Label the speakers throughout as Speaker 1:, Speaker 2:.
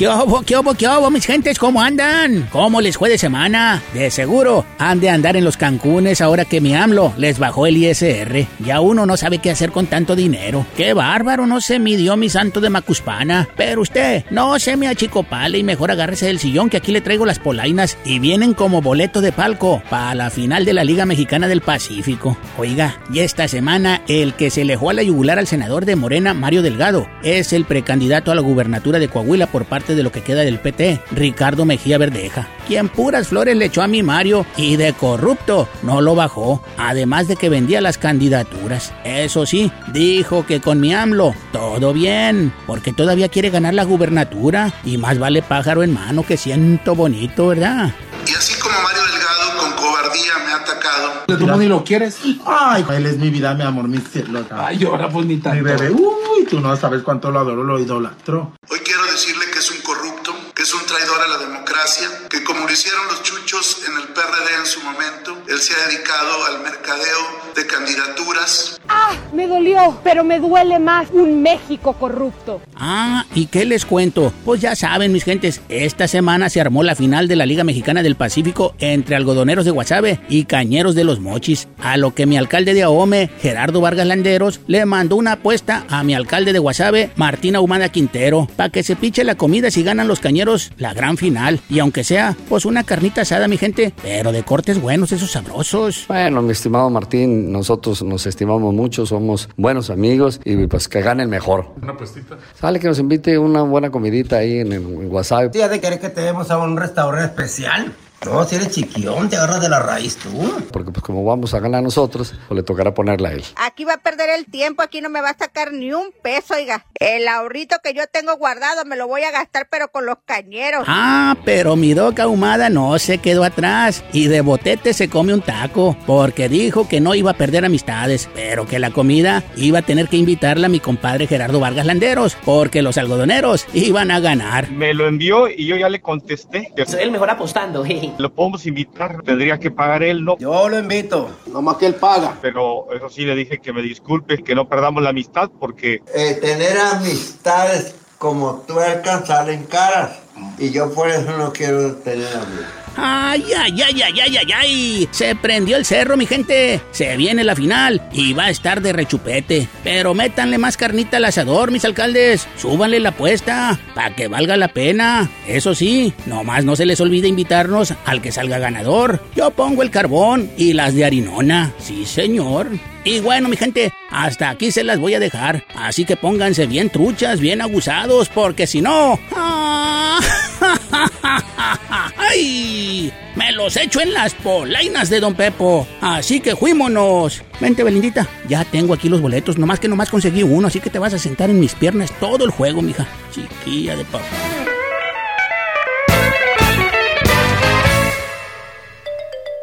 Speaker 1: ¿Qué obo, qué obo, qué obo, mis gentes? ¿Cómo andan? ¿Cómo les fue de semana? De seguro, han de andar en los Cancunes ahora que mi AMLO les bajó el ISR. Ya uno no sabe qué hacer con tanto dinero. ¡Qué bárbaro! No se midió mi santo de Macuspana. Pero usted, no se me achicopale y mejor agárrese del sillón que aquí le traigo las polainas y vienen como boleto de palco para la final de la Liga Mexicana del Pacífico. Oiga, y esta semana el que se le a la yugular al senador de Morena, Mario Delgado, es el precandidato a la gubernatura de Coahuila por parte de lo que queda del PT, Ricardo Mejía Verdeja, quien puras flores le echó a mi Mario y de corrupto no lo bajó, además de que vendía las candidaturas. Eso sí, dijo que con mi AMLO todo bien, porque todavía quiere ganar la gubernatura y más vale pájaro en mano que siento bonito, ¿verdad?
Speaker 2: Y así como Mario Delgado con cobardía me ha atacado.
Speaker 3: ¿Tú ni lo quieres?
Speaker 4: Ay, él es mi vida, mi amor, mi cielo.
Speaker 3: Ay, ahora pues ni tanto.
Speaker 4: Mi bebé, uy, tú no sabes cuánto lo adoro, lo idolatro.
Speaker 2: Democracia, que como lo hicieron los chuchos en el PRD en su momento, él se ha dedicado al mercadeo de candidaturas.
Speaker 5: ¡Ah! Me dolió, pero me duele más un México corrupto.
Speaker 1: Ah, ¿y qué les cuento? Pues ya saben, mis gentes, esta semana se armó la final de la Liga Mexicana del Pacífico entre algodoneros de Guasave y cañeros de los Mochis, a lo que mi alcalde de Ahome, Gerardo Vargas Landeros, le mandó una apuesta a mi alcalde de Guasave, Martina Humada Quintero, para que se piche la comida si ganan los cañeros la gran final. Y aunque sea, pues una carnita asada, mi gente, pero de cortes buenos, esos sabrosos.
Speaker 6: Bueno, mi estimado Martín, nosotros nos estimamos mucho, somos buenos amigos y pues que gane el mejor.
Speaker 3: Una puestita.
Speaker 6: Sale que nos invite una buena comidita ahí en, el WhatsApp.
Speaker 7: ¿Ya de querer que te demos a un restaurante especial? No, si eres chiquión, te agarras de la raíz tú.
Speaker 6: Porque pues como vamos a ganar nosotros, pues le tocará ponerla a él.
Speaker 8: Aquí va a perder el tiempo, aquí no me va a sacar ni un peso, oiga. El ahorrito que yo tengo guardado me lo voy a gastar, pero con los cañeros.
Speaker 1: Ah, pero mi doca ahumada no se quedó atrás y de botete se come un taco, porque dijo que no iba a perder amistades, pero que la comida iba a tener que invitarla a mi compadre Gerardo Vargas Landeros, porque los algodoneros iban a ganar.
Speaker 9: Me lo envió y yo ya le contesté.
Speaker 10: Soy el mejor apostando, jeje.
Speaker 9: Lo podemos invitar, tendría que pagar él, ¿no?
Speaker 7: Yo lo invito, nomás que él paga.
Speaker 9: Pero eso sí le dije que me disculpe, que no perdamos la amistad porque...
Speaker 7: Eh, tener amistades como tuercas salen caras. Y yo por eso no quiero tener amigos.
Speaker 1: Ay, ay, ay, ay, ay, ay, ay. Se prendió el cerro, mi gente. Se viene la final y va a estar de rechupete. Pero métanle más carnita al asador, mis alcaldes. Súbanle la apuesta para que valga la pena. Eso sí, nomás no se les olvide invitarnos al que salga ganador. Yo pongo el carbón y las de harinona. Sí, señor. Y bueno, mi gente, hasta aquí se las voy a dejar. Así que pónganse bien truchas, bien abusados, porque si no... ¡Ay! Me los echo en las polainas de Don Pepo. Así que fuímonos. Vente, Belindita. Ya tengo aquí los boletos. Nomás que nomás conseguí uno, así que te vas a sentar en mis piernas todo el juego, mija. Chiquilla de papá.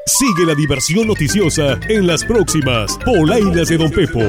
Speaker 11: Sigue la diversión noticiosa en las próximas Polainas de Don Pepo.